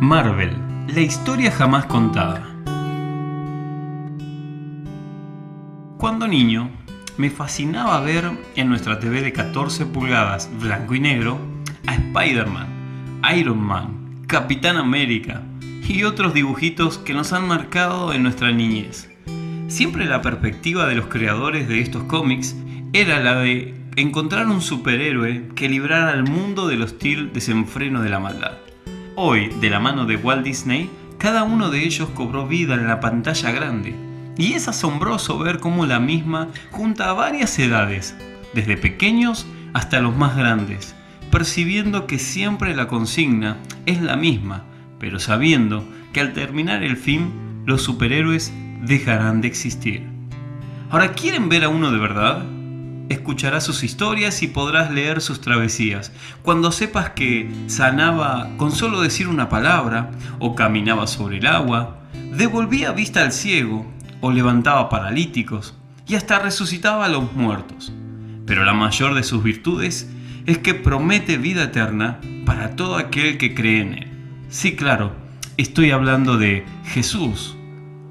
Marvel, la historia jamás contada. Cuando niño, me fascinaba ver en nuestra TV de 14 pulgadas, blanco y negro, a Spider-Man, Iron Man, Capitán América y otros dibujitos que nos han marcado en nuestra niñez. Siempre la perspectiva de los creadores de estos cómics era la de encontrar un superhéroe que librara al mundo del hostil desenfreno de la maldad. Hoy, de la mano de Walt Disney, cada uno de ellos cobró vida en la pantalla grande. Y es asombroso ver cómo la misma junta a varias edades, desde pequeños hasta los más grandes, percibiendo que siempre la consigna es la misma, pero sabiendo que al terminar el film, los superhéroes dejarán de existir. Ahora, ¿quieren ver a uno de verdad? Escucharás sus historias y podrás leer sus travesías. Cuando sepas que sanaba con solo decir una palabra, o caminaba sobre el agua, devolvía vista al ciego, o levantaba paralíticos, y hasta resucitaba a los muertos. Pero la mayor de sus virtudes es que promete vida eterna para todo aquel que cree en él. Sí, claro, estoy hablando de Jesús.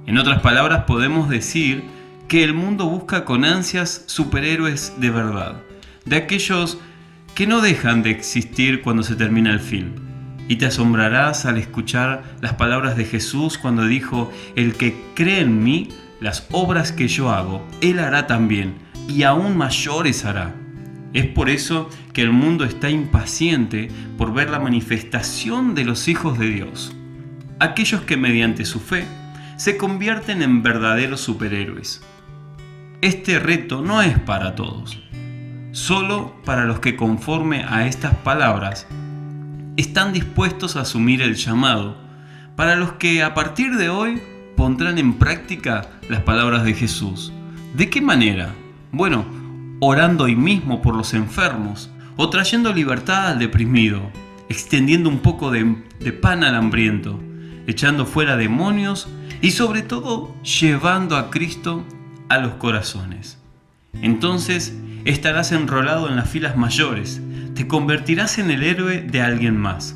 En otras palabras, podemos decir que el mundo busca con ansias superhéroes de verdad, de aquellos que no dejan de existir cuando se termina el film. Y te asombrarás al escuchar las palabras de Jesús cuando dijo, el que cree en mí, las obras que yo hago, él hará también, y aún mayores hará. Es por eso que el mundo está impaciente por ver la manifestación de los hijos de Dios, aquellos que mediante su fe se convierten en verdaderos superhéroes este reto no es para todos, solo para los que conforme a estas palabras están dispuestos a asumir el llamado, para los que a partir de hoy pondrán en práctica las palabras de Jesús. ¿De qué manera? Bueno, orando hoy mismo por los enfermos, o trayendo libertad al deprimido, extendiendo un poco de, de pan al hambriento, echando fuera demonios y sobre todo llevando a Cristo a los corazones. Entonces estarás enrolado en las filas mayores, te convertirás en el héroe de alguien más,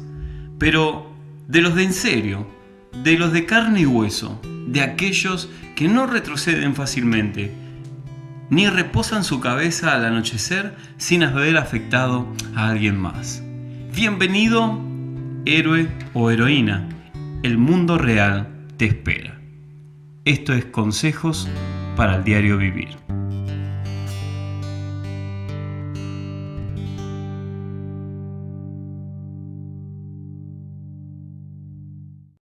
pero de los de en serio, de los de carne y hueso, de aquellos que no retroceden fácilmente, ni reposan su cabeza al anochecer sin haber afectado a alguien más. Bienvenido, héroe o heroína, el mundo real te espera. Esto es Consejos para el diario vivir.